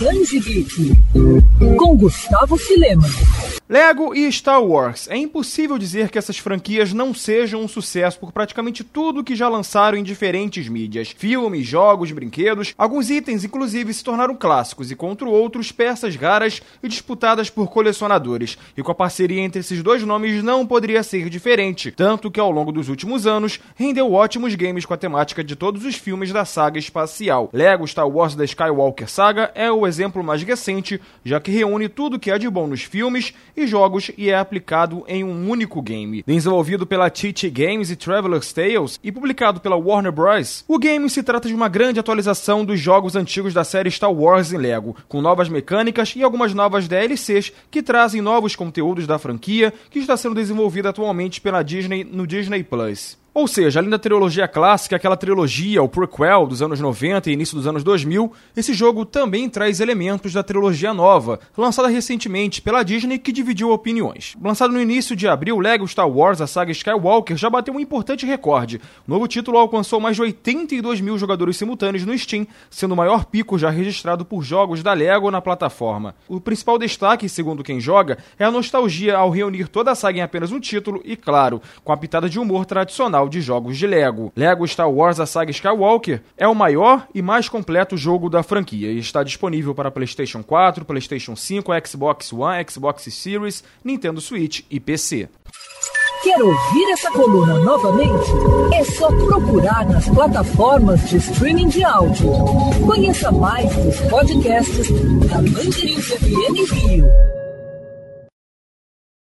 Grande Geek, com Gustavo Filema. Lego e Star Wars. É impossível dizer que essas franquias não sejam um sucesso por praticamente tudo que já lançaram em diferentes mídias. Filmes, jogos, brinquedos. Alguns itens, inclusive, se tornaram clássicos e, contra outros, peças raras e disputadas por colecionadores. E com a parceria entre esses dois nomes não poderia ser diferente. Tanto que, ao longo dos últimos anos, rendeu ótimos games com a temática de todos os filmes da saga espacial. Lego Star Wars da Skywalker Saga é o exemplo mais recente, já que reúne tudo que há de bom nos filmes e jogos e é aplicado em um único game. Desenvolvido pela TT Games e Traveler's Tales e publicado pela Warner Bros., o game se trata de uma grande atualização dos jogos antigos da série Star Wars em Lego, com novas mecânicas e algumas novas DLCs que trazem novos conteúdos da franquia que está sendo desenvolvida atualmente pela Disney no Disney Plus. Ou seja, além da trilogia clássica, aquela trilogia, o prequel dos anos 90 e início dos anos 2000, esse jogo também traz elementos da trilogia nova, lançada recentemente pela Disney que dividiu opiniões. Lançado no início de abril, Lego Star Wars, a saga Skywalker, já bateu um importante recorde. O novo título alcançou mais de 82 mil jogadores simultâneos no Steam, sendo o maior pico já registrado por jogos da Lego na plataforma. O principal destaque, segundo quem joga, é a nostalgia ao reunir toda a saga em apenas um título e, claro, com a pitada de humor tradicional de jogos de Lego. Lego Star Wars A Saga Skywalker é o maior e mais completo jogo da franquia e está disponível para PlayStation 4, PlayStation 5, Xbox One, Xbox Series, Nintendo Switch e PC. Quer ouvir essa coluna novamente? É só procurar nas plataformas de streaming de áudio. Conheça mais dos podcasts da Mandirinhos FM Rio.